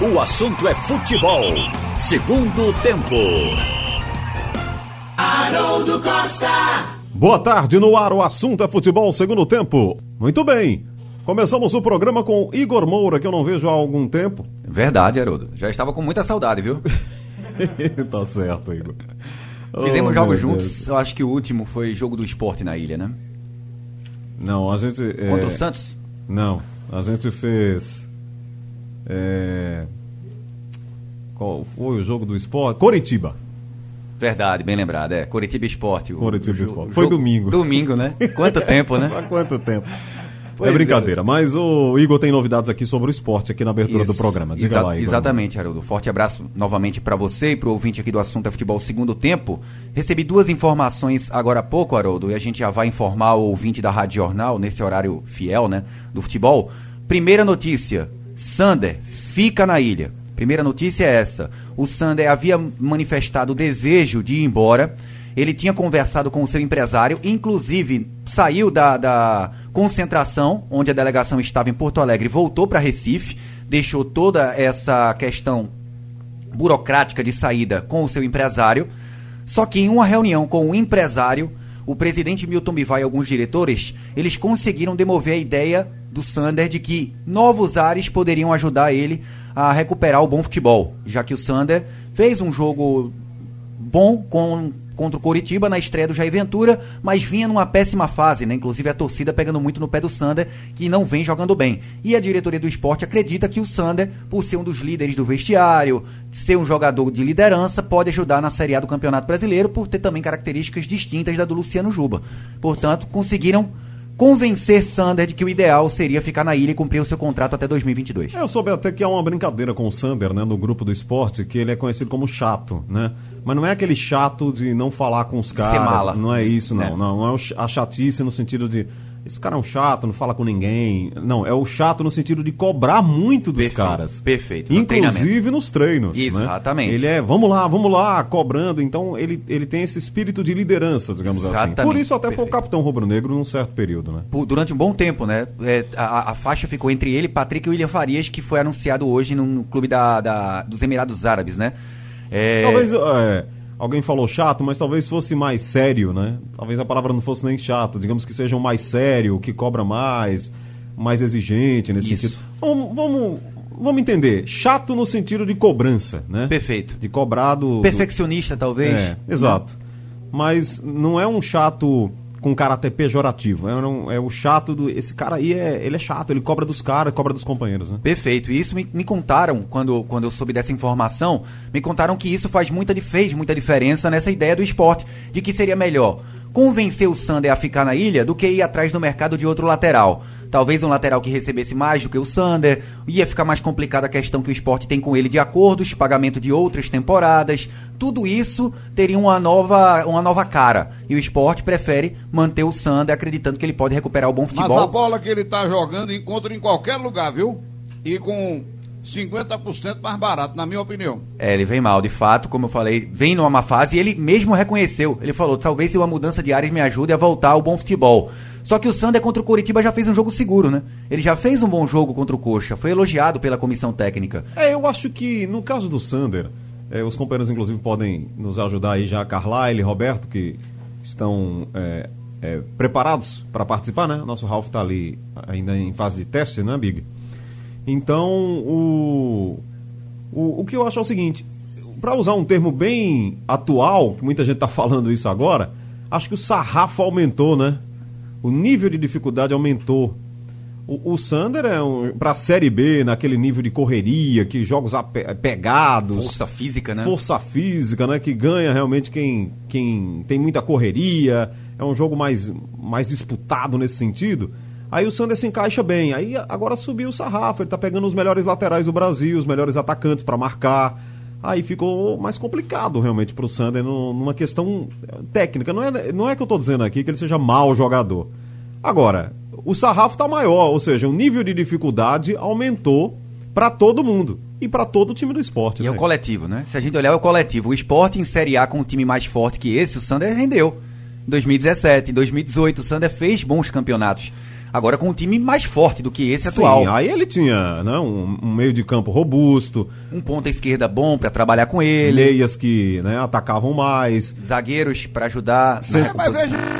O assunto é futebol. Segundo tempo. Haroldo Costa. Boa tarde, no ar o assunto é futebol segundo tempo. Muito bem. Começamos o programa com Igor Moura, que eu não vejo há algum tempo. Verdade, Haroldo. Já estava com muita saudade, viu? tá certo, Igor. Fizemos Oh, jogos juntos. Deus. Eu acho que o último foi jogo do esporte na ilha, né? Não, a gente. é, Contra o Santos? Não, a gente fez. É, Qual foi o jogo do esporte? Coritiba. Verdade, bem lembrado. É, Coritiba Esporte. Coritiba Esporte. Foi jogo- domingo. Domingo, né? Quanto tempo, né? Há quanto tempo? Pois é é. brincadeira, mas o Igor tem novidades aqui sobre o esporte aqui na abertura do Isso. programa. Diga Exa- lá, Igor. Exatamente, Haroldo. Forte abraço novamente para você e para o ouvinte aqui do Assunto é Futebol Segundo Tempo. Recebi duas informações agora há pouco, Haroldo, e a gente já vai informar o ouvinte da Rádio Jornal, nesse horário fiel, né, do futebol. Primeira notícia, Sander fica na ilha. Primeira notícia é essa. O Sander havia manifestado o desejo de ir embora. Ele tinha conversado com o seu empresário, inclusive saiu da, da concentração, onde a delegação estava em Porto Alegre, voltou para Recife, deixou toda essa questão burocrática de saída com o seu empresário. Só que em uma reunião com o empresário, o presidente Milton Bivar e alguns diretores, eles conseguiram demover a ideia do Sander de que novos ares poderiam ajudar ele a recuperar o bom futebol, já que o Sander fez um jogo bom com, contra o Coritiba na estreia do Jair Ventura, mas vinha numa péssima fase, né? Inclusive a torcida pegando muito no pé do Sander, que não vem jogando bem. E a diretoria do esporte acredita que o Sander, por ser um dos líderes do vestiário, ser um jogador de liderança, pode ajudar na Série A do Campeonato Brasileiro, por ter também características distintas da do Luciano Juba. Portanto, conseguiram convencer Sander de que o ideal seria ficar na ilha e cumprir o seu contrato até 2022. Eu soube até que há uma brincadeira com o Sander, né, no grupo do esporte, que ele é conhecido como chato, né? Mas não é aquele chato de não falar com os caras. mala. Não é isso, não. É. Não, não é a chatice no sentido de. Esse cara é um chato, não fala com ninguém. Não, é o chato no sentido de cobrar muito dos Perfeito, caras. perfeito, no Inclusive nos treinos. né? Exatamente. Ele é, vamos lá, vamos lá, cobrando. Então ele, ele tem esse espírito de liderança, digamos assim. Exatamente, Por isso até foi o perfeito. capitão rubro-negro num certo período, né? por- durante um bom tempo, né? É, a, a faixa ficou entre ele, Patrick e William Farias, que foi anunciado hoje num clube da, da- dos Emirados Árabes, né? É, Talvez é, alguém falou chato, mas talvez fosse mais sério, né? Talvez a palavra não fosse nem chato, digamos que seja um mais sério, que cobra mais, mais exigente nesse Isso. sentido. Vamos, vamos, vamos entender. Chato no sentido de cobrança, né? Perfeito. De cobrado. do- Perfeccionista, talvez. É, exato. Mas não é um chato com caráter pejorativo. É, um- é o chato do. Esse cara aí é, ele é chato, ele cobra dos caras, cobra dos companheiros, né? Perfeito. E isso me, me contaram, quando, quando eu soube dessa informação, me contaram que isso faz muita, fez muita diferença nessa ideia do esporte, de que seria melhor convencer o Sander a ficar na ilha do que ir atrás no mercado de outro lateral. Talvez um lateral que recebesse mais do que o Sander, ia ficar mais complicada a questão que o esporte tem com ele de acordos, pagamento de outras temporadas. Tudo isso teria uma nova, uma nova cara. E o esporte prefere manter o Sander acreditando que ele pode recuperar o bom Mas futebol. a bola que ele tá jogando encontra em qualquer lugar, viu? E com 50% mais barato, na minha opinião. É, ele vem mal, de fato, como eu falei, vem numa má fase e ele mesmo reconheceu. Ele falou, talvez se uma mudança de áreas me ajude a voltar ao bom futebol. Só que o Sander contra o Coritiba já fez um jogo seguro, né? Ele já fez um bom jogo contra o Coxa, foi elogiado pela comissão técnica. É, eu acho que no caso do Sander, é, os companheiros inclusive podem nos ajudar aí já, Carlyle, Roberto, que estão é, é, preparados para participar, né? Nosso Ralph está ali ainda em fase de teste, né, Big? Então, o, o, o que eu acho é o seguinte, para usar um termo bem atual, que muita gente está falando isso agora, acho que o sarrafo aumentou, né? O nível de dificuldade aumentou. O, o Sander é um, para a Série B, naquele nível de correria, que jogos ape- pegados. Força física, né? Força física, né? Que ganha realmente quem, quem tem muita correria. É um jogo mais, mais disputado nesse sentido. Aí o Sander se encaixa bem. Aí agora subiu o sarrafo. Ele tá pegando os melhores laterais do Brasil, os melhores atacantes para marcar. Aí ficou mais complicado realmente pro Sander no- numa questão técnica. Não é, não é que eu tô dizendo aqui que ele seja mau jogador. Agora, o sarrafo tá maior, ou seja, o nível de dificuldade aumentou para todo mundo e para todo o time do esporte. E é né? o coletivo, né? Se a gente olhar é o coletivo, o esporte em Série A com um time mais forte que esse, o Sander rendeu. Em 2017, em 2018, o Sander fez bons campeonatos. Agora com um time mais forte do que esse Sim, atual. aí ele tinha né, um, um meio de campo robusto, Um ponta esquerda bom para trabalhar com ele, meias que né, atacavam mais, zagueiros para ajudar Cê- É,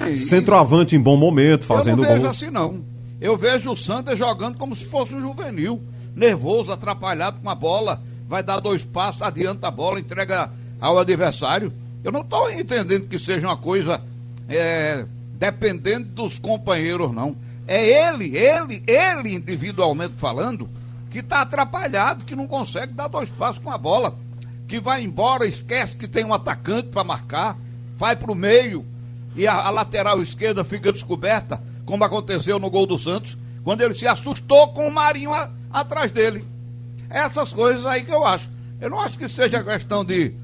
veja. centroavante em bom momento, Eu fazendo não vejo gol. assim, não. Eu vejo o Sander jogando como se fosse um juvenil. Nervoso, atrapalhado com a bola. Vai dar dois passos, adianta a bola, entrega ao adversário. Eu não estou entendendo que seja uma coisa é, dependendo dos companheiros, não. É ele, ele, ele individualmente falando, que está atrapalhado, que não consegue dar dois passos com a bola. Que vai embora, esquece que tem um atacante para marcar, vai para o meio e a, a lateral esquerda fica descoberta, como aconteceu no gol do Santos, quando ele se assustou com o Marinho a- atrás dele. Essas coisas aí que eu acho. Eu não acho que seja questão de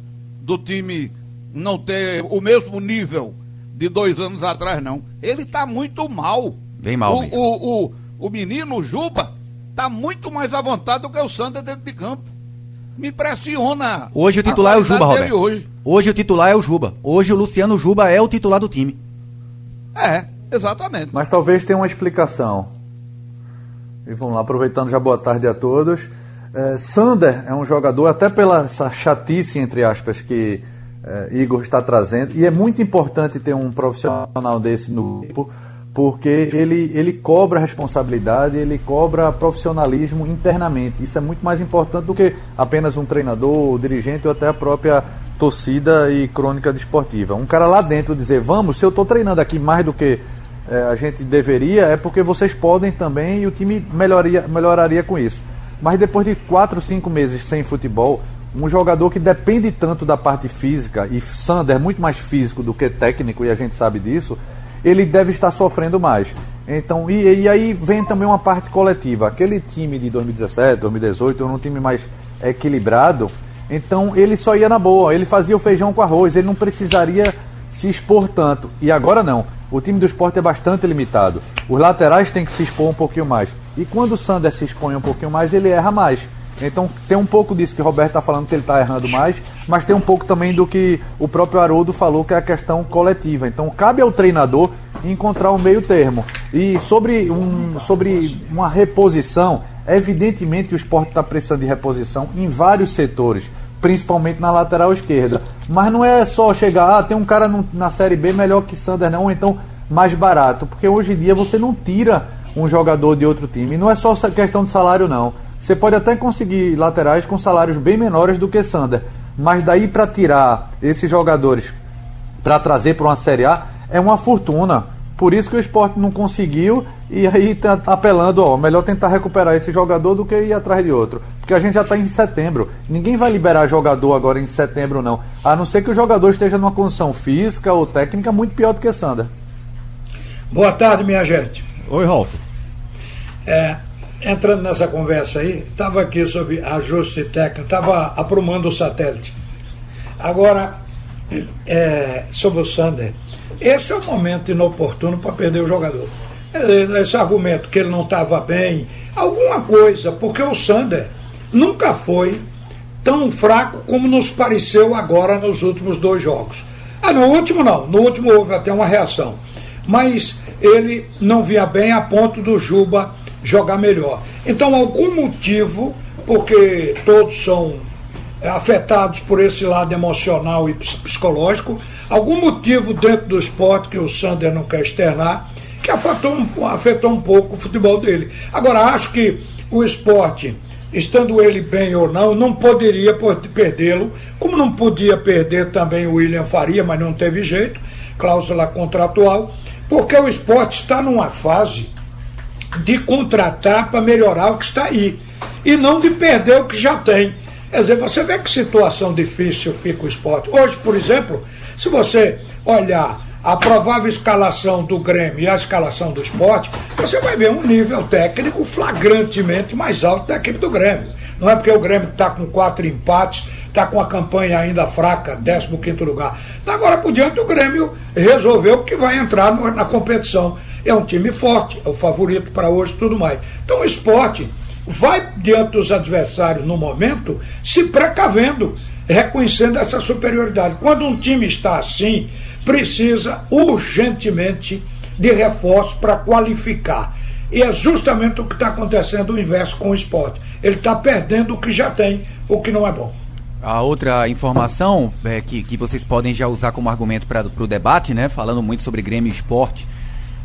do time não ter o mesmo nível de dois anos atrás, não. Ele está muito mal. Bem mal O, mesmo. o, o, o menino o Juba está muito mais à vontade do que o Sander dentro de campo. Me impressiona. Hoje o titular é o Juba, Roberto. Hoje. Hoje o titular é o Juba. Hoje o Luciano Juba é o titular do time. É, exatamente. Mas talvez tenha uma explicação. E vamos lá, aproveitando já boa tarde a todos. É, Sander é um jogador, até pela essa chatice, entre aspas, que é, Igor está trazendo, e é muito importante ter um profissional desse no grupo, porque ele, ele cobra responsabilidade, ele cobra profissionalismo internamente. Isso é muito mais importante do que apenas um treinador, dirigente ou até a própria torcida e crônica desportiva. Um cara lá dentro dizer, vamos, se eu estou treinando aqui mais do que é, a gente deveria, é porque vocês podem também e o time melhoraria, melhoraria com isso. Mas depois de 4, 5 meses sem futebol, um jogador que depende tanto da parte física, e Sander é muito mais físico do que técnico, e a gente sabe disso, ele deve estar sofrendo mais. Então, e, e aí vem também uma parte coletiva. Aquele time de 2017, 2018, era um time mais equilibrado, então ele só ia na boa, ele fazia o feijão com arroz, ele não precisaria se expor tanto. E agora não. O time do esporte é bastante limitado. Os laterais têm que se expor um pouquinho mais. E quando o Sander se expõe um pouquinho mais, ele erra mais. Então tem um pouco disso que o Roberto está falando que ele está errando mais, mas tem um pouco também do que o próprio Haroldo falou, que é a questão coletiva. Então cabe ao treinador encontrar um meio termo. E sobre, um, sobre uma reposição, evidentemente o esporte está precisando de reposição em vários setores principalmente na lateral esquerda. Mas não é só chegar, ah, tem um cara no- na Série B melhor que Sander, não, ou então mais barato, porque hoje em dia você não tira um jogador de outro time. E não é só questão de salário, não. Você pode até conseguir laterais com salários bem menores do que Sander, mas daí para tirar esses jogadores para trazer para uma Série A é uma fortuna. Por isso que o esporte não conseguiu e aí tá apelando, ó, melhor tentar recuperar esse jogador do que ir atrás de outro. Porque a gente já está em setembro. Ninguém vai liberar jogador agora em setembro, não. A não ser que o jogador esteja numa condição física ou técnica muito pior do que Sander. Boa tarde, minha gente. Oi, Ralf. É, entrando nessa conversa aí, estava aqui sobre ajuste técnico, estava aprumando o satélite. Agora, é, sobre o Sander, esse é o momento inoportuno para perder o jogador. É, Esse argumento que ele não estava bem, alguma coisa, porque o Sander nunca foi tão fraco como nos pareceu agora nos últimos dois jogos. Ah, no último não, no último houve até uma reação. Mas ele não via bem a ponto do Juba jogar melhor. Então, algum motivo, porque todos são é, afetados por esse lado emocional e ps- psicológico, algum motivo dentro do esporte que o Sander não quer externar, que afetou um, afetou um pouco o futebol dele. Agora, acho que o esporte, estando ele bem ou não, não poderia perdê-lo, como não podia perder também o William Faria, mas não teve jeito, cláusula contratual, porque o esporte está numa fase de contratar para melhorar o que está aí e não de perder o que já tem. Quer dizer, você vê que situação difícil fica o esporte. Hoje, por exemplo, se você olhar a provável escalação do Grêmio e a escalação do esporte, você vai ver um nível técnico flagrantemente mais alto daquele do Grêmio. Não é porque o Grêmio está com quatro empates, está com a campanha ainda fraca, 15 lugar. Agora por diante o Grêmio resolveu que vai entrar na competição. É um time forte, é o favorito para hoje e tudo mais. Então o esporte vai diante dos adversários no momento se precavendo, reconhecendo essa superioridade. Quando um time está assim, precisa urgentemente de reforço para qualificar. E é justamente o que está acontecendo o inverso com o esporte. Ele está perdendo o que já tem, o que não é bom. A outra informação é, que, que vocês podem já usar como argumento para o debate, né? Falando muito sobre Grêmio e esporte,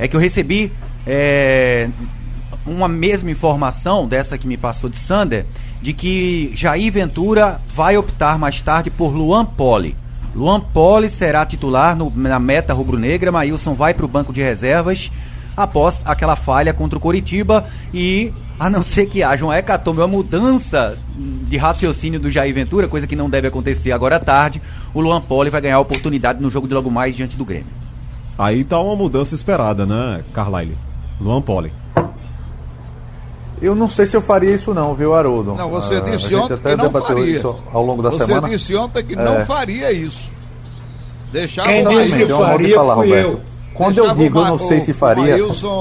é que eu recebi é, uma mesma informação dessa que me passou de Sander, de que Jair Ventura vai optar mais tarde por Luan Poli. Luan Poli será titular no, na meta rubro-negra, Maílson vai para o banco de reservas após aquela falha contra o Coritiba e a não ser que haja um hecatombe, uma mudança de raciocínio do Jair Ventura, coisa que não deve acontecer agora à tarde, o Luan Poli vai ganhar a oportunidade no jogo de logo mais diante do Grêmio. Aí tá uma mudança esperada, né, Carlyle? Luan Poli. Eu não sei se eu faria isso não, viu, Haroldo? Não, você ah, disse ontem que não faria. Isso ao longo da você semana. Você disse ontem que é. não faria isso. Deixar Quem disse que faria falar, fui Roberto. eu. Quando eu digo eu não sei se faria,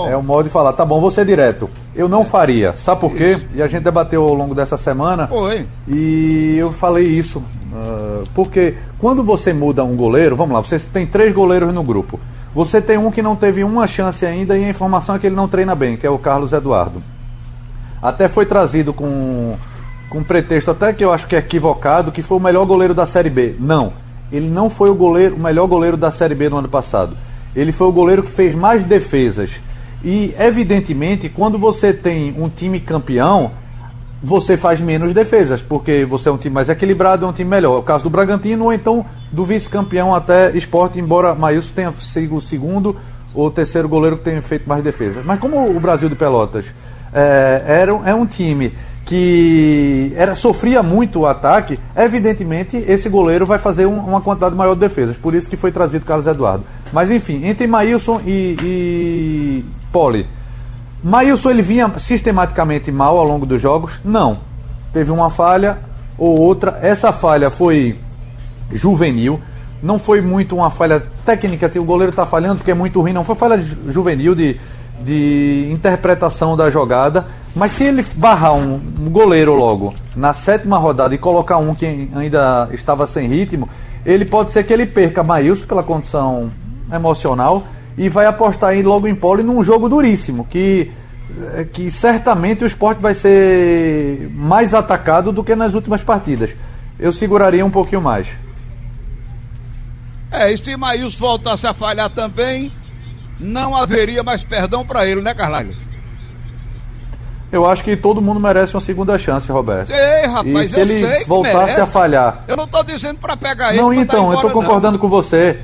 é o modo de falar, tá bom, vou ser direto. Eu não faria. Sabe por quê? E a gente debateu ao longo dessa semana. Foi. E eu falei isso. Uh, porque quando você muda um goleiro, vamos lá, você tem três goleiros no grupo. Você tem um que não teve uma chance ainda e a informação é que ele não treina bem, que é o Carlos Eduardo. Até foi trazido com, com pretexto até que eu acho que é equivocado, que foi o melhor goleiro da Série B. Não. Ele não foi o, goleiro, o melhor goleiro da Série B no ano passado. Ele foi o goleiro que fez mais defesas. E, evidentemente, quando você tem um time campeão, você faz menos defesas, porque você é um time mais equilibrado, é um time melhor. É o caso do Bragantino, ou então do vice-campeão até esporte, embora Maílson tenha sido o segundo ou terceiro goleiro que tenha feito mais defesas. Mas como o Brasil de Pelotas é, era, é um time que era sofria muito o ataque, evidentemente esse goleiro vai fazer um, uma quantidade maior de defesas. Por isso que foi trazido Carlos Eduardo. Mas enfim, entre Maílson e, e Poli. Maílson ele vinha sistematicamente mal ao longo dos jogos? Não. Teve uma falha ou outra. Essa falha foi juvenil. Não foi muito uma falha técnica, o goleiro está falhando porque é muito ruim, não. Foi falha juvenil de de interpretação da jogada. Mas se ele barrar um, goleiro logo na sétima rodada e colocar um que ainda estava sem ritmo, ele pode ser que ele perca Maílson pela condição emocional e vai apostar aí logo em pole num jogo duríssimo, que, que certamente o esporte vai ser mais atacado do que nas últimas partidas. Eu seguraria um pouquinho mais. É, e se Maílson voltasse a falhar também, não haveria mais perdão para ele, né, Carlalho? Eu acho que todo mundo merece uma segunda chance, Roberto. Ei, rapaz, e se ele voltasse a falhar. Eu não estou dizendo para pegar ele. Não, então, embora, eu estou concordando não. com você.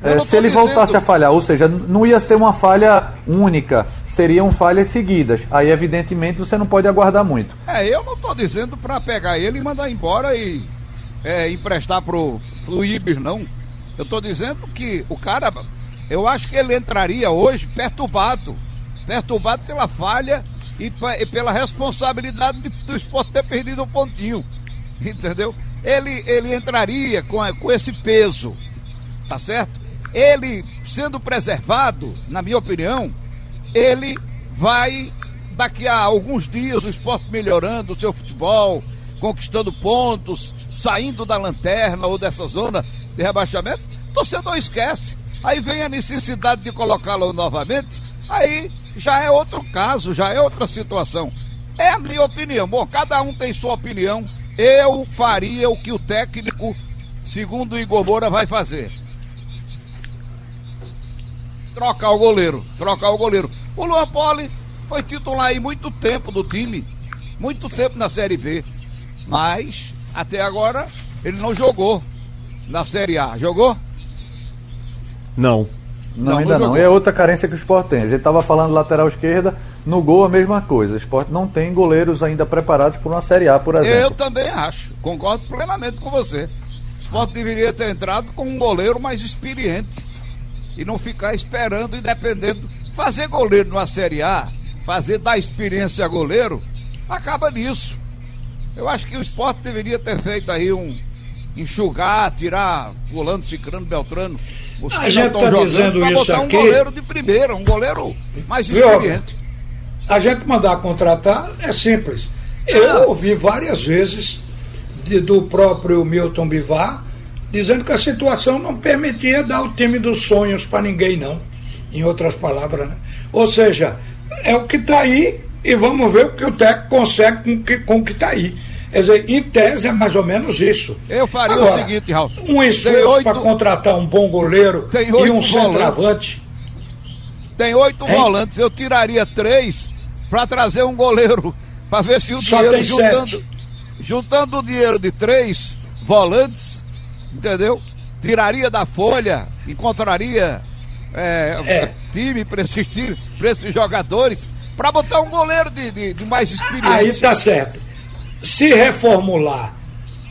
É, se ele dizendo... voltasse a falhar, ou seja, não ia ser uma falha única, seriam falhas seguidas. Aí, evidentemente, você não pode aguardar muito. É, eu não estou dizendo para pegar ele e mandar embora e é, emprestar pro, pro Ibis, não. Eu estou dizendo que o cara eu acho que ele entraria hoje perturbado. Perturbado pela falha e, e pela responsabilidade de, do esporte ter perdido um pontinho. Entendeu? Ele, ele entraria com, com esse peso. Tá certo? Ele, sendo preservado, na minha opinião, ele vai, daqui a alguns dias, o esporte melhorando o seu futebol, conquistando pontos, saindo da lanterna ou dessa zona de rebaixamento, o torcedor esquece. Aí vem a necessidade de colocá-lo novamente, aí já é outro caso, já é outra situação. É a minha opinião. Bom, cada um tem sua opinião. Eu faria o que o técnico, segundo o Igor Moura, vai fazer. Trocar o goleiro, trocar o goleiro. O Luan Poli foi titular aí muito tempo do time, muito tempo na Série B. Mas, até agora, ele não jogou na Série A. Jogou? Não. Não, não ainda não. não. E é outra carência que o esporte tem. A gente estava falando lateral esquerda, no gol a mesma coisa. O esporte não tem goleiros ainda preparados para uma Série A, por exemplo. Eu também acho. Concordo plenamente com você. O esporte deveria ter entrado com um goleiro mais experiente. E não ficar esperando e dependendo. Fazer goleiro numa Série A, fazer da experiência goleiro, acaba nisso. Eu acho que o esporte deveria ter feito aí um enxugar, tirar, pulando, cicrando, beltrano os a gente está dizendo isso botar aqui. um goleiro de primeira, um goleiro mais experiente. a gente mandar contratar é simples. Eu ah. ouvi várias vezes de, do próprio Milton Bivar dizendo que a situação não permitia dar o time dos sonhos para ninguém, não. Em outras palavras, né? Ou seja, é o que está aí e vamos ver o que o técnico consegue com que, com o que está aí. Quer dizer, em tese é mais ou menos isso. Eu faria Agora, o seguinte, Ralf. Um esforço para contratar um bom goleiro e um centroavante. Tem oito volantes, eu tiraria três para trazer um goleiro, para ver se o Só dinheiro juntando, sete. juntando o dinheiro de três volantes, entendeu? Tiraria da folha, encontraria é, é. time para esses, esses jogadores, para botar um goleiro de, de, de mais experiência. Aí tá certo se reformular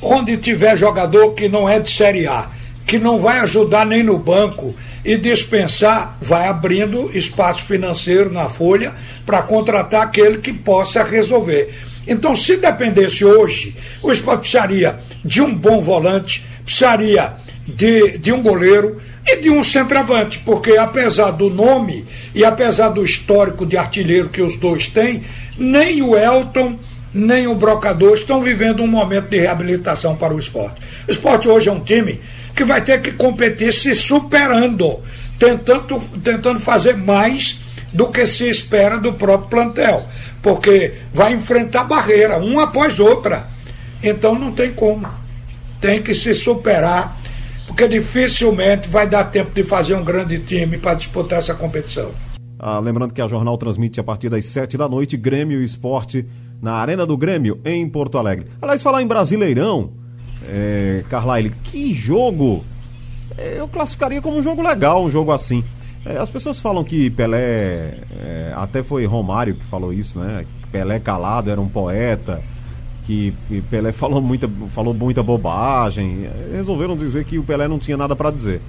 onde tiver jogador que não é de Série A, que não vai ajudar nem no banco e dispensar, vai abrindo espaço financeiro na folha para contratar aquele que possa resolver. Então, se dependesse hoje, o esporte precisaria de um bom volante, precisaria de, de um goleiro e de um centroavante, porque apesar do nome e apesar do histórico de artilheiro que os dois têm, nem o Elton nem o brocador estão vivendo um momento de reabilitação para o esporte. O esporte hoje é um time que vai ter que competir se superando, tentando, tentando fazer mais do que se espera do próprio plantel, porque vai enfrentar barreira, uma após outra. Então não tem como. Tem que se superar, porque dificilmente vai dar tempo de fazer um grande time para disputar essa competição. Ah, lembrando que a jornal transmite a partir das sete da noite Grêmio Esporte na Arena do Grêmio, em Porto Alegre. Aliás, falar em Brasileirão, é, Carlyle, que jogo é, eu classificaria como um jogo legal, um jogo assim. É, as pessoas falam que Pelé, é, até foi Romário que falou isso, né? Pelé calado era um poeta, que Pelé falou muita, falou muita bobagem. Resolveram dizer que o Pelé não tinha nada para dizer.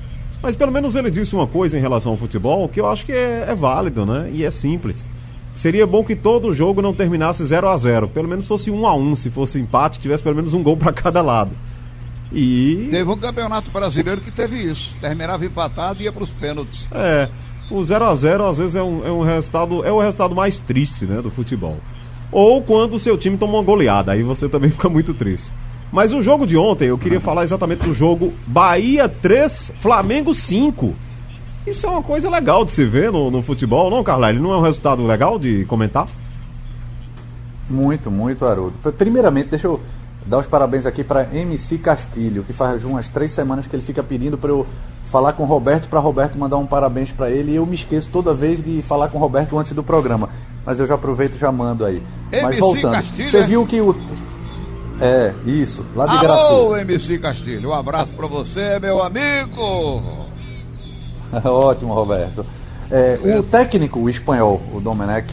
Mas pelo menos ele disse uma coisa em relação ao futebol que eu acho que é, é válido, né? E é simples. Seria bom que todo jogo não terminasse 0 a 0 Pelo menos fosse 1 a 1 Se fosse empate, tivesse pelo menos um gol para cada lado. E. Teve um campeonato brasileiro que teve isso. Terminava empatado e ia para os pênaltis. É. O 0 a 0 às vezes é um, é um resultado. É o resultado mais triste, né? Do futebol. Ou quando o seu time toma uma goleada. Aí você também fica muito triste. Mas o jogo de ontem, eu queria falar exatamente do jogo Bahia 3, Flamengo 5. Isso é uma coisa legal de se ver no, no futebol, não, Carlyle? Não é um resultado legal de comentar? Muito, muito, Haroldo. Primeiramente, deixa eu dar os parabéns aqui para MC Castilho, que faz umas três semanas que ele fica pedindo para eu falar com o Roberto, para Roberto mandar um parabéns para ele. E eu me esqueço toda vez de falar com o Roberto antes do programa. Mas eu já aproveito e já mando aí. MC Mas voltando, Castilho, você é? viu que o. É, isso, lá de Alô, MC Castilho, um abraço para você, meu amigo. Ótimo, Roberto. É, o técnico o espanhol, o Domenech,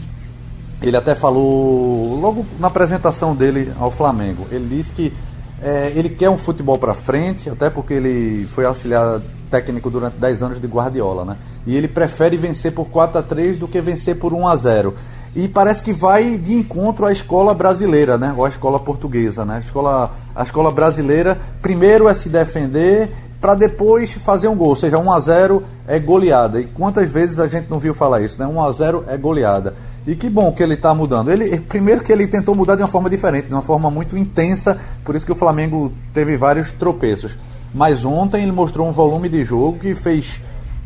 ele até falou logo na apresentação dele ao Flamengo. Ele disse que é, ele quer um futebol para frente, até porque ele foi auxiliar técnico durante 10 anos de Guardiola, né? E ele prefere vencer por 4 a 3 do que vencer por 1 a 0. E parece que vai de encontro à escola brasileira, né? Ou à escola portuguesa, né? A escola, a escola brasileira primeiro é se defender para depois fazer um gol, ou seja, 1 a 0 é goleada. E quantas vezes a gente não viu falar isso, né? 1 a 0 é goleada. E que bom que ele está mudando. Ele primeiro que ele tentou mudar de uma forma diferente, de uma forma muito intensa, por isso que o Flamengo teve vários tropeços. Mas ontem ele mostrou um volume de jogo que fez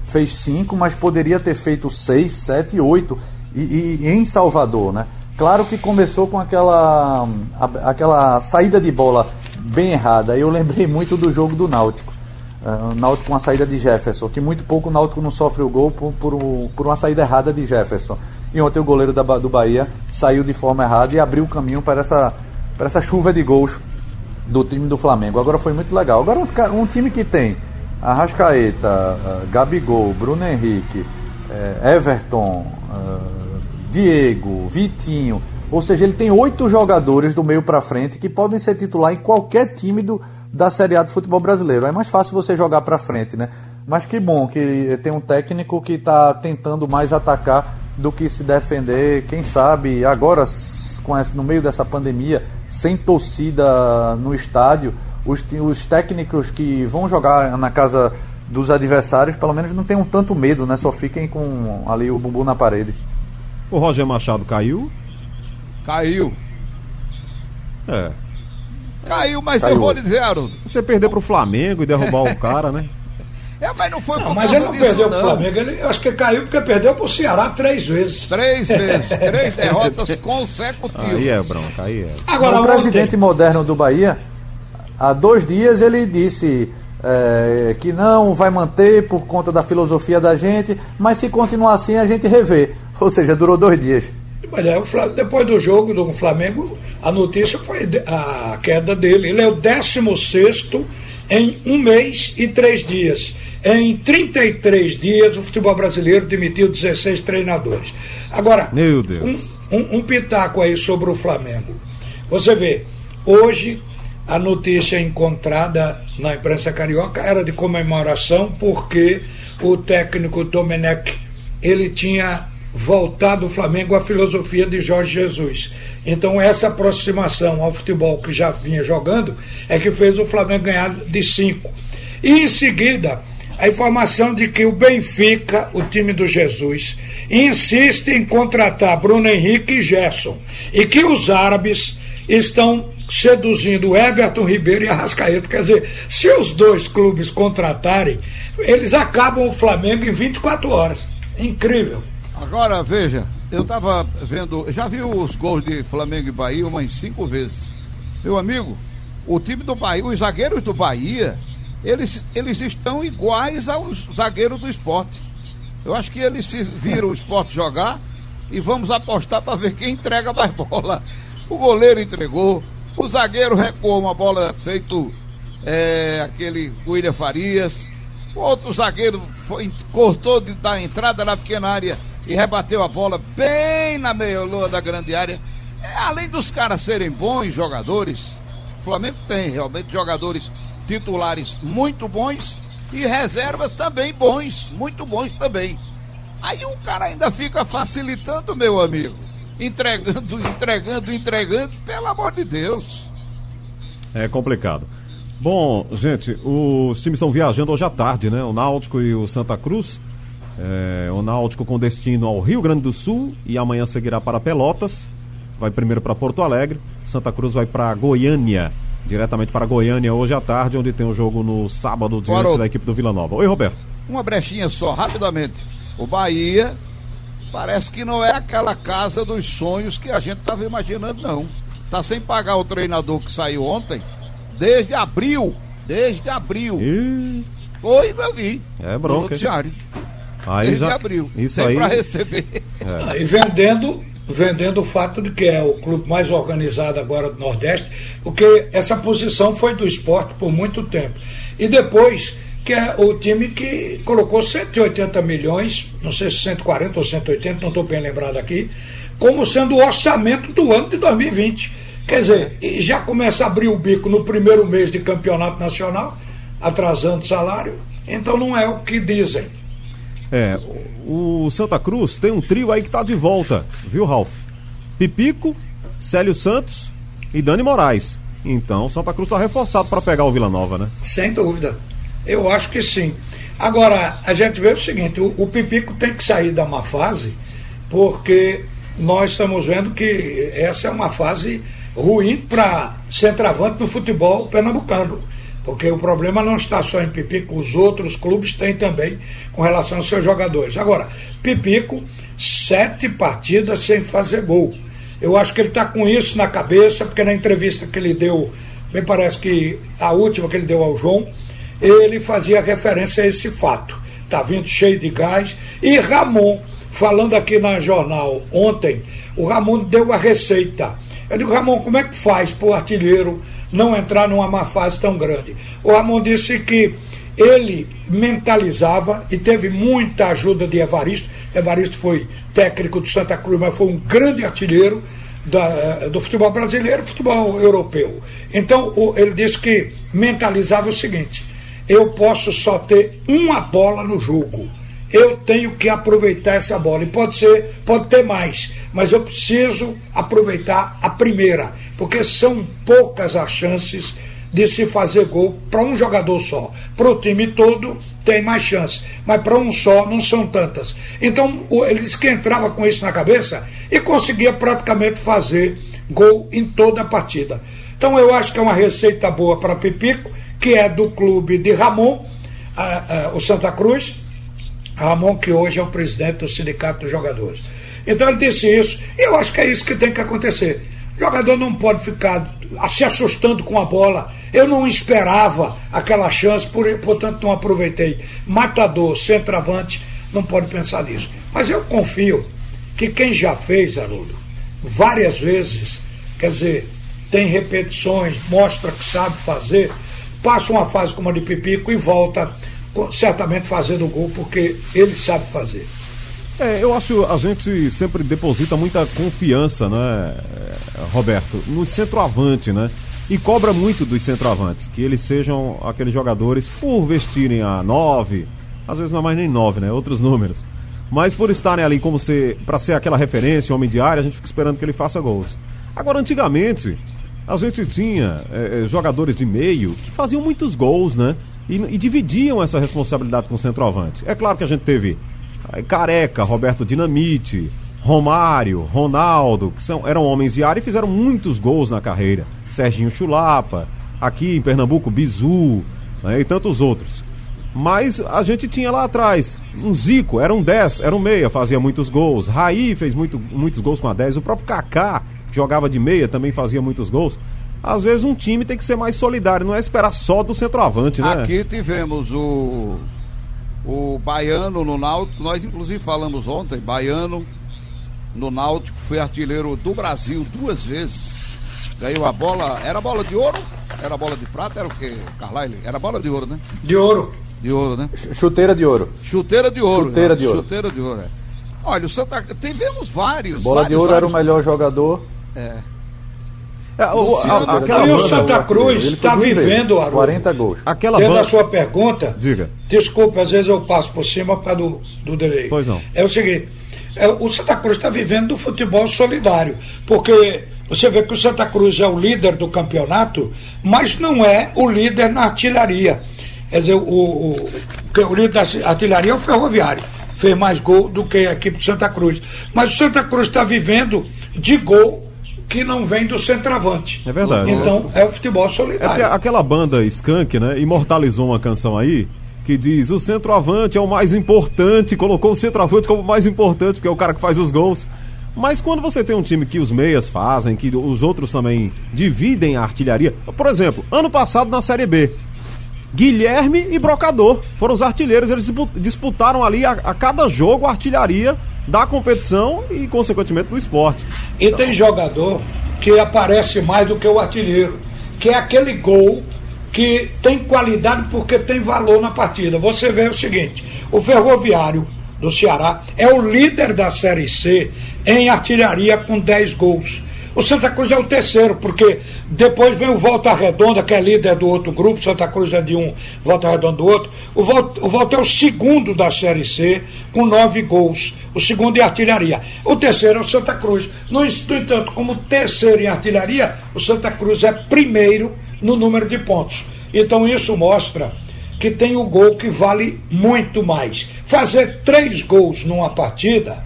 fez cinco, mas poderia ter feito seis, sete, oito e, e em Salvador, né? Claro que começou com aquela aquela saída de bola bem errada. Eu lembrei muito do jogo do Náutico o Náutico com a saída de Jefferson, que muito pouco o Náutico não sofre o gol por, por, por uma saída errada de Jefferson. E ontem o goleiro da, do Bahia saiu de forma errada e abriu o caminho para essa, para essa chuva de gols do time do Flamengo. Agora foi muito legal. Agora um, um time que tem Arrascaeta, uh, Gabigol, Bruno Henrique, uh, Everton, Diego, Vitinho. Ou seja, ele tem oito jogadores do meio para frente que podem ser titular em qualquer time do, da Série A do futebol brasileiro. É mais fácil você jogar para frente, né? Mas que bom que tem um técnico que está tentando mais atacar do que se defender. Quem sabe agora, com essa, no meio dessa pandemia, sem torcida no estádio, os, os técnicos que vão jogar na casa dos adversários, pelo menos não tenham tanto medo, né? Só fiquem com ali o bumbum na parede. O Roger Machado caiu? Caiu. É. Caiu, mas Caiu. eu vou dizer, Haroldo. Você perder pro Flamengo e derrubar o cara, né? É, mas não foi Não, por mas causa ele não disso, perdeu não. pro Flamengo. Ele, eu acho que caiu porque perdeu pro Ceará três vezes. Três vezes, três derrotas consecutivas. Aí é bronca, aí é. Agora, o ontem, presidente moderno do Bahia, há dois dias ele disse é, que não vai manter por conta da filosofia da gente, mas se continuar assim a gente revê. Ou seja, durou dois dias. Mas é, depois do jogo do Flamengo, a notícia foi a queda dele. Ele é o 16 em um mês e três dias. Em 33 dias, o futebol brasileiro demitiu 16 treinadores. Agora, Meu Deus. Um, um- um pitaco aí sobre o Flamengo. Você vê, hoje a notícia encontrada na imprensa carioca era de comemoração porque o técnico Domenech ele tinha voltado o Flamengo à filosofia de Jorge Jesus. Então essa aproximação ao futebol que já vinha jogando é que fez o Flamengo ganhar de cinco. E em seguida a informação de que o Benfica, o time do Jesus, insiste em contratar Bruno Henrique e Gerson e que os árabes estão seduzindo Everton Ribeiro e Arrascaeta. Quer dizer, se os dois clubes contratarem, eles acabam o Flamengo em 24 horas. Incrível. Agora, veja, eu tava vendo, já vi os gols de Flamengo e Bahia umas cinco vezes. Meu amigo, o time do Bahia, os zagueiros do Bahia, eles, eles estão iguais aos zagueiros do esporte. Eu acho que eles viram o esporte jogar e vamos apostar para ver quem entrega mais bola. O goleiro entregou, o zagueiro recuou uma bola feito é, aquele William Farias. O outro zagueiro foi, cortou de, da entrada na pequena área e rebateu a bola bem na meia-lua da grande área. É, além dos caras serem bons jogadores, o Flamengo tem realmente jogadores titulares muito bons e reservas também bons, muito bons também. Aí o cara ainda fica facilitando, meu amigo. Entregando, entregando, entregando, pelo amor de Deus. É complicado. Bom, gente, os times estão viajando hoje à tarde, né? O Náutico e o Santa Cruz. É, o Náutico com destino ao Rio Grande do Sul e amanhã seguirá para Pelotas. Vai primeiro para Porto Alegre. Santa Cruz vai para Goiânia, diretamente para Goiânia hoje à tarde, onde tem o jogo no sábado diante Haroldo. da equipe do Vila Nova. Oi, Roberto. Uma brechinha só, rapidamente. O Bahia parece que não é aquela casa dos sonhos que a gente estava imaginando, não. Tá sem pagar o treinador que saiu ontem desde abril. Desde abril. Ih, Foi, eu vi. É bronca, noticiário. Aí Desde já. abril. Isso aí. pra receber. É. E vendendo, vendendo o fato de que é o clube mais organizado agora do Nordeste, porque essa posição foi do esporte por muito tempo. E depois, que é o time que colocou 180 milhões, não sei se 140 ou 180, não estou bem lembrado aqui, como sendo o orçamento do ano de 2020. Quer dizer, e já começa a abrir o bico no primeiro mês de campeonato nacional, atrasando salário. Então não é o que dizem. É, o Santa Cruz tem um trio aí que tá de volta, viu, Ralf? Pipico, Célio Santos e Dani Moraes. Então, Santa Cruz tá reforçado para pegar o Vila Nova, né? Sem dúvida. Eu acho que sim. Agora, a gente vê o seguinte: o, o Pipico tem que sair da má fase, porque nós estamos vendo que essa é uma fase ruim para centroavante no futebol pernambucano. Porque o problema não está só em Pipico, os outros clubes têm também com relação aos seus jogadores. Agora, Pipico, sete partidas sem fazer gol. Eu acho que ele está com isso na cabeça, porque na entrevista que ele deu, me parece que a última que ele deu ao João, ele fazia referência a esse fato. Está vindo cheio de gás. E Ramon, falando aqui na jornal ontem, o Ramon deu a receita. Eu digo, Ramon, como é que faz para o artilheiro não entrar numa má fase tão grande? O Ramon disse que ele mentalizava e teve muita ajuda de Evaristo. Evaristo foi técnico do Santa Cruz, mas foi um grande artilheiro da- do futebol brasileiro futebol europeu. Então, o- ele disse que mentalizava o seguinte: eu posso só ter uma bola no jogo. Eu tenho que aproveitar essa bola. E pode ser, pode ter mais, mas eu preciso aproveitar a primeira, porque são poucas as chances de se fazer gol para um jogador só. Para o time todo tem mais chances, mas para um só não são tantas. Então ele disse que entrava com isso na cabeça e conseguia praticamente fazer gol em toda a partida. Então eu acho que é uma receita boa para Pipico, que é do clube de Ramon. o Santa Cruz, Ramon, que hoje é o presidente do Sindicato dos Jogadores. Então ele disse isso, e eu acho que é isso que tem que acontecer. O jogador não pode ficar se assustando com a bola. Eu não esperava aquela chance, por, portanto não aproveitei. Matador, centroavante, não pode pensar nisso. Mas eu confio que quem já fez, Haroldo, várias vezes, quer dizer, tem repetições, mostra que sabe fazer, passa uma fase como a de Pipico e volta certamente fazendo gol, porque ele sabe fazer. É, eu acho a gente sempre deposita muita confiança, né, Roberto, no centroavante, né? E cobra muito dos centroavantes, que eles sejam aqueles jogadores por vestirem a nove, às vezes não é mais nem nove, né? Outros números. Mas por estarem ali como ser, para ser aquela referência, homem de área, a gente fica esperando que ele faça gols. Agora, antigamente, a gente tinha é, jogadores de meio que faziam muitos gols, né? E, e, dividiam essa responsabilidade com o centroavante. É claro que a gente teve Careca, Roberto Dinamite, Romário, Ronaldo, que são, eram homens de área e fizeram muitos gols na carreira. Serginho Chulapa, aqui em Pernambuco, Bizu né, e tantos outros. Mas a gente tinha lá atrás um Zico, era um 10, era um meia, fazia muitos gols. Raí fez muito, muitos gols com a 10. O próprio Kaká jogava de meia, também fazia muitos gols. Às vezes um time tem que ser mais solidário, não é esperar só do centroavante, né? Aqui tivemos o o Baiano no Náutico, nós inclusive falamos ontem, Baiano no Náutico foi artilheiro do Brasil duas vezes. Ganhou a bola, era bola de ouro? Era bola de prata? Era o que, Carlyle? Era bola de ouro, né? De ouro. De ouro, né? Chuteira de ouro. Chuteira de ouro. Chuteira né? de ouro. Chuteira de ouro, é. Olha, o Santa tivemos vários. Bola vários, de ouro vários... era o melhor jogador. É. É, o, a, aquela e o Santa Cruz está vivendo, Haroldo. 40 gols. Aquela Tendo banda... a sua pergunta, Diga. desculpe, às vezes eu passo por cima por causa do, do delay. Pois não. É o seguinte, é, o Santa Cruz está vivendo do futebol solidário, porque você vê que o Santa Cruz é o líder do campeonato, mas não é o líder na artilharia. Quer dizer, o, o, o líder da artilharia é o Ferroviário, fez mais gol do que a equipe do Santa Cruz. Mas o Santa Cruz está vivendo de gol que não vem do centroavante. É verdade. Então é o futebol É solidário. que aquela banda Skank, né, imortalizou uma canção aí que diz o centroavante é o mais importante, colocou o centroavante como o mais importante, porque é o cara que faz os gols. Mas quando você tem um time que os meias fazem, que os outros também dividem a artilharia. Por exemplo, ano passado na Série B, Guilherme e Brocador foram os artilheiros, eles disputaram ali a, a cada jogo a artilharia da competição e, consequentemente, do esporte. E tem jogador que aparece mais do que o artilheiro, que é aquele gol que tem qualidade porque tem valor na partida. Você vê o seguinte: o Ferroviário do Ceará é o líder da Série C em artilharia com 10 gols. O Santa Cruz é o terceiro, porque depois vem o Volta Redonda, que é líder do outro grupo, Santa Cruz é de um, Volta Redonda do outro. O Volta, o Volta é o segundo da Série C, com nove gols. O segundo em artilharia. O terceiro é o Santa Cruz. No, no entanto, como terceiro em artilharia, o Santa Cruz é primeiro no número de pontos. Então isso mostra que tem o gol que vale muito mais. Fazer três gols numa partida,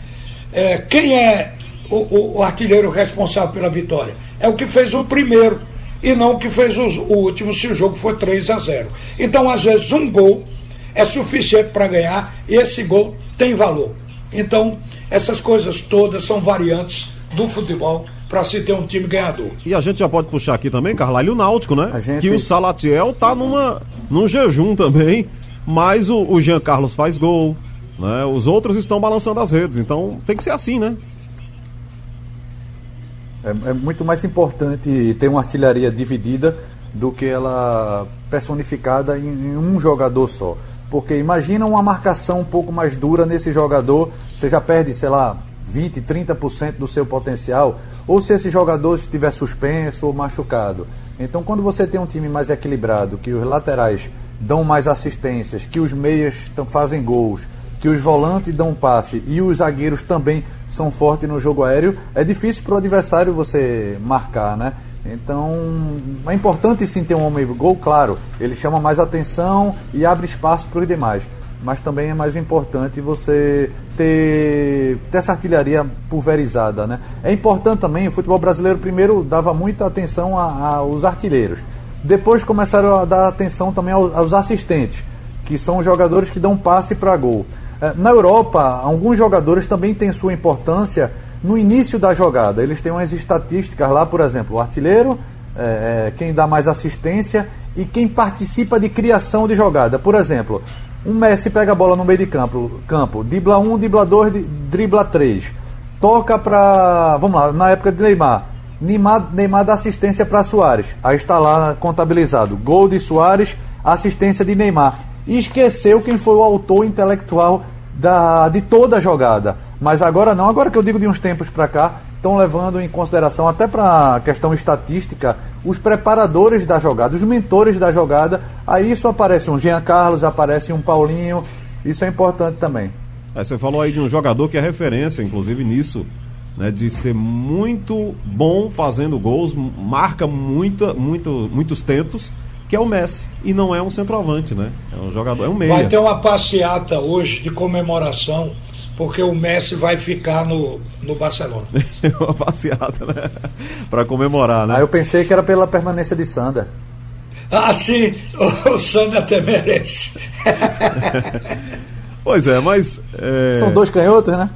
é, quem é o, o, o, artilheiro responsável pela vitória. É o que fez o primeiro e não o que fez os, o último se o jogo for 3 a 0. Então, às vezes, um gol é suficiente para ganhar e esse gol tem valor. Então, essas coisas todas são variantes do futebol para se ter um time ganhador. E a gente já pode puxar aqui também, Carlalho, o Náutico, né? Gente... Que o Salatiel tá numa, num jejum também, mas o, o Jean Carlos faz gol, né? Os outros estão balançando as redes, então tem que ser assim, né? É, é, muito mais importante ter uma artilharia dividida do que ela personificada em, em, um jogador só. Porque imagina uma marcação um pouco mais dura nesse jogador, você já perde, sei lá, 20, 30% do seu potencial, ou se esse jogador estiver suspenso ou machucado. Então, quando você tem um time mais equilibrado, que os laterais dão mais assistências, que os meias fazem gols, que os volantes dão passe e os zagueiros também são fortes no jogo aéreo, é difícil para o adversário você marcar, né? Então, é importante sim ter um homem gol, claro, ele chama mais atenção e abre espaço para os demais. Mas também é mais importante você ter, ter essa artilharia pulverizada, né? É importante também, o futebol brasileiro primeiro dava muita atenção aos artilheiros. Depois começaram a dar atenção também aos, aos assistentes que são jogadores que dão passe para gol. É, na Europa, alguns jogadores também têm sua importância no início da jogada. Eles têm umas estatísticas lá, por exemplo, o artilheiro, é, quem dá mais assistência e quem participa de criação de jogada. Por exemplo, um Messi pega a bola no meio de campo, campo dribla um, dribla dois, dribla três. Toca para. Vamos lá, na época de Neymar. Neymar, Neymar dá assistência para Soares. Aí está lá contabilizado: gol de Soares, assistência de Neymar. E esqueceu quem foi o autor intelectual da, de toda a jogada. Mas agora não, agora que eu digo de uns tempos para cá, estão levando em consideração, até para questão estatística, os preparadores da jogada, os mentores da jogada. Aí isso aparece um Jean Carlos, aparece um Paulinho. Isso é importante também. É, você falou aí de um jogador que é referência, inclusive nisso, né, de ser muito bom fazendo gols, marca muita, muito, muitos tentos, que é o Messi. E não é um centroavante, né? É um jogador, é um meia. Vai ter uma passeata hoje de comemoração porque o Messi vai ficar no, no Barcelona. Uma passeada, né? Para comemorar, né? Ah, eu pensei que era pela permanência de Sander. Ah, sim, o, o Sander até merece. pois é, mas. É... São dois canhotos, né?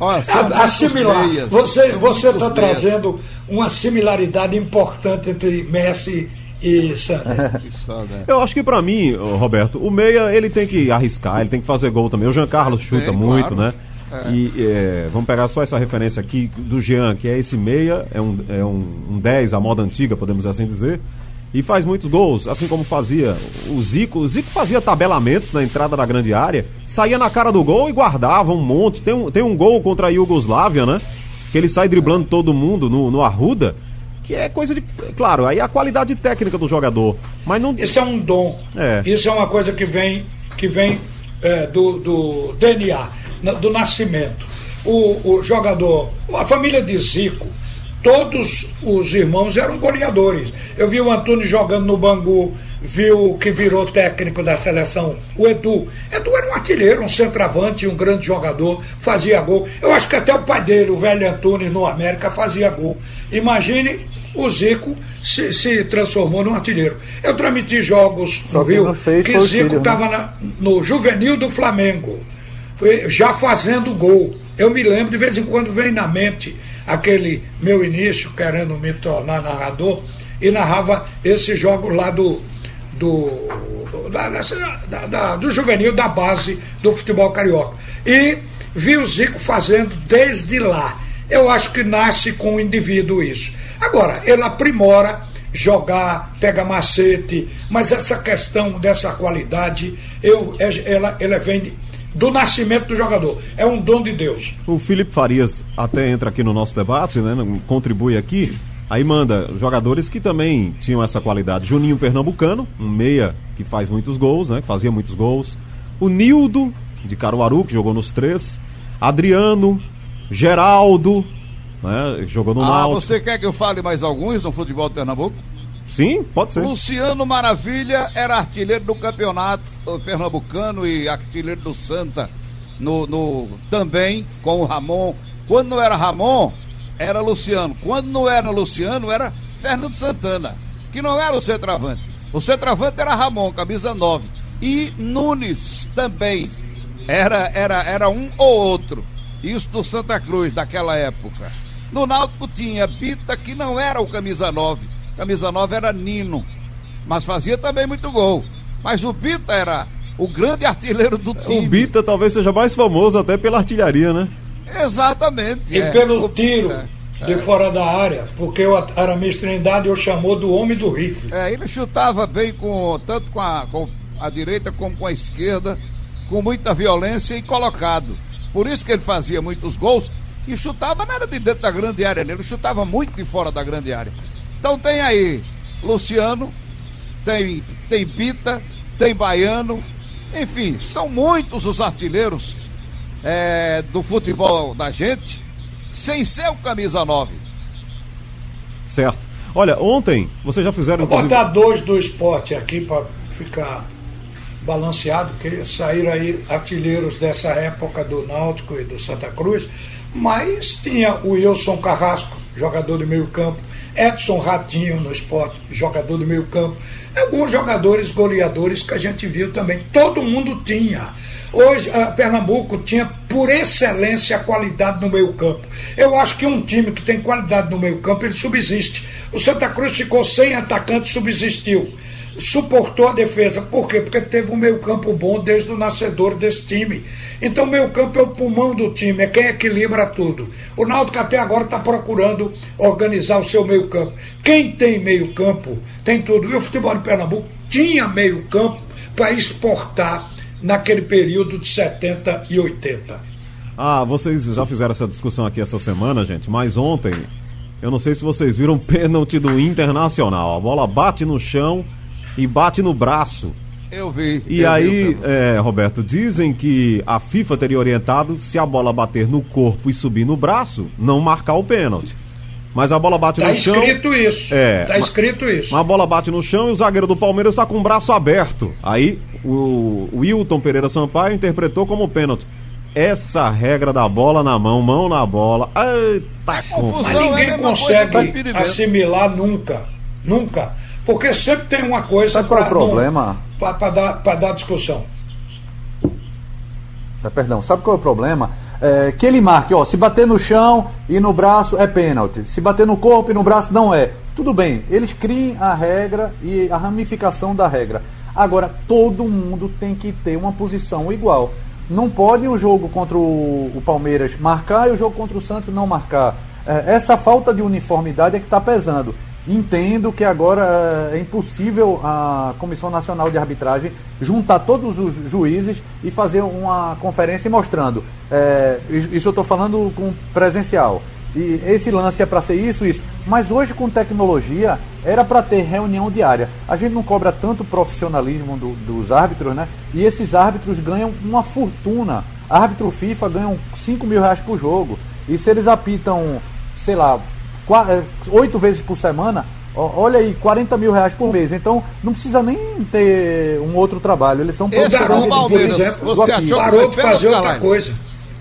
Olha, assimilar. Você você está trazendo uma similaridade importante entre Messi e Sander. Eu acho que para mim, Roberto, o meia ele tem que arriscar, ele tem que fazer gol também. O Jean Carlos chuta muito, claro. né? É. E é, vamos pegar só essa referência aqui do Jean, que é esse meia, é um, é um, um 10 à moda antiga, podemos assim dizer. E faz muitos gols, assim como fazia o Zico. O Zico fazia tabelamentos na entrada da grande área, saía na cara do gol e guardava um monte. Tem um, tem um gol contra a Iugoslávia, né? Que ele sai driblando todo mundo no, no Arruda que é coisa de. Claro, aí a qualidade técnica do jogador. Mas não. Isso é um dom. É. Isso é uma coisa que vem, que vem é, do, do DNA, do nascimento. O, o jogador, a família de Zico, todos os irmãos eram goleadores. Eu vi o Antônio jogando no Bangu, vi o que virou técnico da seleção, o Edu. Edu era um artilheiro, um centroavante, um grande jogador, fazia gol. Eu acho que até o pai dele, o velho Antônio, no América, fazia gol. Imagine o Zico se, se transformou num artilheiro. Eu transmiti jogos no Rio que Zico estava né? no juvenil do Flamengo, foi, já fazendo gol. Eu me lembro, de vez em quando vem na mente aquele meu início, querendo me tornar narrador, e narrava esse jogo lá do, do, da, da, da, do juvenil da base do futebol carioca. E vi o Zico fazendo desde lá. Eu acho que nasce com o indivíduo isso. Agora, ele aprimora jogar, pega macete, mas essa questão dessa qualidade, eu, é, ela, ela vem do nascimento do jogador. É um dom de Deus. O Felipe Farias até entra aqui no nosso debate, né? Contribui aqui. Aí manda jogadores que também tinham essa qualidade. Juninho Pernambucano, um meia que faz muitos gols, né? Fazia muitos gols. O Nildo, de Caruaru, que jogou nos três. Adriano, Geraldo, né? Jogou no Ah, Náutico. você quer que eu fale mais alguns no futebol de Pernambuco? Sim, pode ser. Luciano Maravilha era artilheiro do campeonato pernambucano e artilheiro do Santa no, no, também com o Ramon. Quando não era Ramon, era Luciano. Quando não era Luciano, era Fernando Santana, que não era o centroavante. O centroavante era Ramon, camisa 9. E Nunes também. Era, era, era um ou outro. Isso do Santa Cruz, daquela época. No Náutico tinha Bita, que não era o camisa 9. Camisa 9 era Nino. Mas fazia também muito gol. Mas o Bita era o grande artilheiro do time. O Bita talvez seja mais famoso até pela artilharia, né? Exatamente. E é. pelo tiro. É. De é. fora da área, porque o Aramis Trindade o chamou do homem do rifle. É, ele chutava bem com tanto com a, com a direita como com a esquerda, com muita violência e colocado. Por isso que ele fazia muitos gols e chutava nada de dentro da grande área, ele chutava muito de fora da grande área. Então tem aí Luciano, tem, tem Pita, tem Baiano, enfim, são muitos os artilheiros é, do futebol da gente, sem ser o camisa 9. Certo. Olha, ontem vocês já fizeram. Vou botar dois do esporte aqui para ficar balanceado, que saíram aí artilheiros dessa época do Náutico e do Santa Cruz, mas tinha o Wilson Carrasco, jogador de meio campo, Edson Ratinho no esporte, jogador do meio campo. Alguns jogadores goleadores que a gente viu também. Todo mundo tinha. Hoje, a Pernambuco tinha por excelência a qualidade no meio campo. Eu acho que um time que tem qualidade no meio campo, ele subsiste. O Santa Cruz ficou sem atacante, subsistiu suportou a defesa. Por quê? Porque teve um meio-campo bom desde o nascedor desse time. Então, o meio-campo é o pulmão do time, é quem equilibra tudo. O Náutico até agora está procurando organizar o seu meio-campo. Quem tem meio-campo tem tudo. E o futebol de Pernambuco tinha meio-campo para exportar naquele período de 70 e 80. Ah, vocês já fizeram essa discussão aqui essa semana, gente, mas ontem, eu não sei se vocês viram pênalti do Internacional. A bola bate no chão e bate no braço. Eu vi. E eu aí, vi, é, Roberto, dizem que a FIFA teria orientado se a bola bater no corpo e subir no braço, não marcar o pênalti. Mas a bola bate Tá no chão. escrito isso. É, Tá escrito isso. Mas a bola bate no chão e o zagueiro do Palmeiras está com o braço aberto. Aí o Wilton Pereira Sampaio interpretou como pênalti. Essa regra da bola na mão, mão na bola. Eita, confusão. Mas é ninguém consegue impedimento. assimilar nunca. Nunca. Porque sempre tem uma coisa Sabe qual é o problema? pra dar, pra dar discussão. Ah, Perdão, sabe qual é o problema? É, que ele marque, ó, se bater no chão e no braço é pênalti. Se bater no corpo e no braço não é. Tudo bem, eles criem a regra e a ramificação da regra. Agora, todo mundo tem que ter uma posição igual. Não pode um jogo contra o, o Palmeiras marcar e o jogo contra o Santos não marcar. É, essa falta de uniformidade é que está pesando. Entendo que agora é impossível a Comissão Nacional de Arbitragem juntar todos os juízes e fazer uma conferência mostrando. é, isso eu estou falando com presencial. E esse lance é para ser isso, isso. Mas hoje, com tecnologia, era para ter reunião diária. A gente não cobra tanto profissionalismo do- dos árbitros, né? E esses árbitros ganham uma fortuna. Árbitro FIFA ganham 5 mil reais por jogo. E se eles apitam, sei lá, eh, oito vezes por semana, olha aí, 40 mil reais por mês. Então, não precisa nem ter um outro trabalho. Eles são Esse o Palmeiras. Você achou que Parou de fazer outra coisa.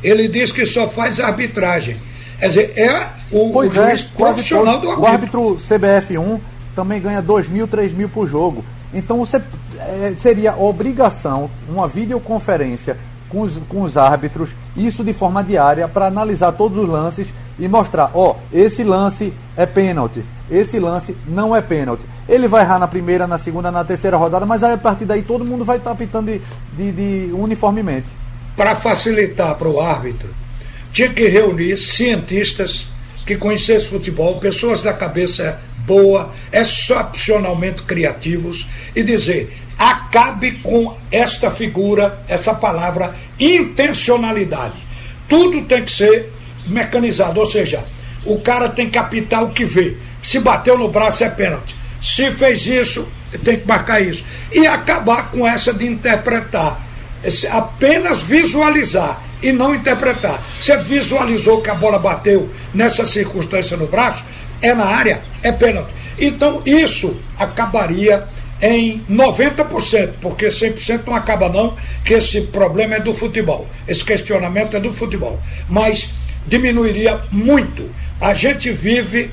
Ele diz que só faz arbitragem. Quer dizer, é o, o Pois é, juiz quase profissional todo. do O árbitro. árbitro CBF1 também ganha 2 mil, 3 mil por jogo. Então você eh, seria obrigação uma videoconferência com os, com os árbitros, isso de forma diária, para analisar todos os lances e mostrar, ó, esse lance é pênalti, esse lance não é pênalti. Ele vai errar na primeira, na segunda, na terceira rodada, mas aí a partir daí todo mundo vai estar apitando de, de, de uniformemente. Para facilitar para o árbitro, tinha que reunir cientistas que conhecessem futebol, pessoas da cabeça boa, excepcionalmente criativos, e dizer: acabe com esta figura, essa palavra intencionalidade. Tudo tem que ser mecanizado, ou seja, o cara tem o que vê. Se bateu no braço é pênalti. Se fez isso, tem que marcar isso. E acabar com essa de interpretar. Esse- apenas visualizar e não interpretar. Você visualizou que a bola bateu nessa circunstância no braço, é na área, é pênalti. Então isso acabaria em 90%, porque 100% não acaba não, que esse problema é do futebol. Esse questionamento é do futebol. Mas diminuiria muito. A gente vive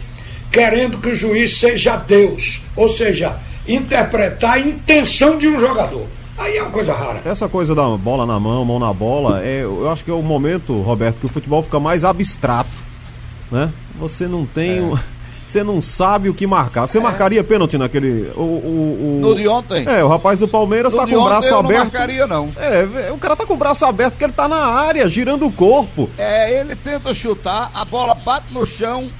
querendo que o juiz seja Deus, ou seja, interpretar a intenção de um jogador. Aí é uma coisa rara. Essa coisa da bola na mão, mão na bola, é, eu acho que é o momento, Roberto, que o futebol fica mais abstrato. Né? Você não tem. um- Você não sabe o que marcar. Você marcaria pênalti naquele. O, o, o- No de ontem? É, o rapaz do Palmeiras No tá com o braço eu não aberto. marcaria, não. É, o cara tá com o braço aberto porque ele tá na área, girando o corpo. É, ele tenta chutar, a bola bate no chão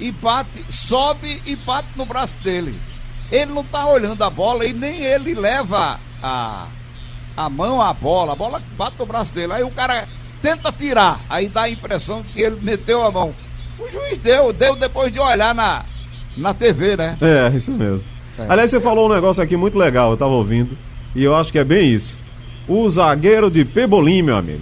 e bate, sobe e bate no braço dele. Ele não tá olhando a bola e nem ele leva a, a mão à bola. A bola bate no braço dele. Aí o cara tenta tirar, aí dá a impressão que ele meteu a mão. O juiz deu, deu depois de olhar na, na TV, né? É, isso mesmo. Aliás, você falou um negócio aqui muito legal, eu tava ouvindo. E eu acho que é bem isso. O zagueiro de Pebolim, meu amigo.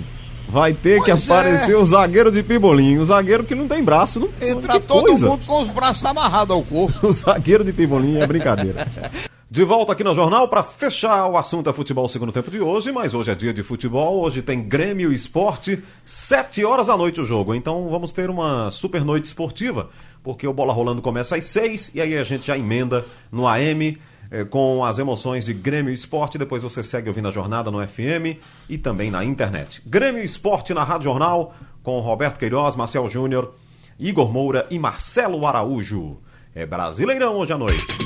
Vai ter que Pois é. aparecer o zagueiro de Pebolim. O zagueiro que não tem braço. Não, Entra que todo mundo com os braços amarrados ao corpo. O zagueiro de Pibolim é brincadeira. De volta aqui no jornal para fechar o assunto é futebol segundo tempo de hoje, mas hoje é dia de futebol, hoje tem Grêmio Esporte, 7 horas da noite o jogo. Então vamos ter uma super noite esportiva, porque o Bola Rolando começa às 6 e aí a gente já emenda no AM eh, com as emoções de Grêmio Esporte. Depois você segue ouvindo a jornada no FM e também na internet. Grêmio Esporte na Rádio Jornal com Roberto Queiroz, Marcel Júnior, Igor Moura e Marcelo Araújo. É Brasileirão hoje à noite.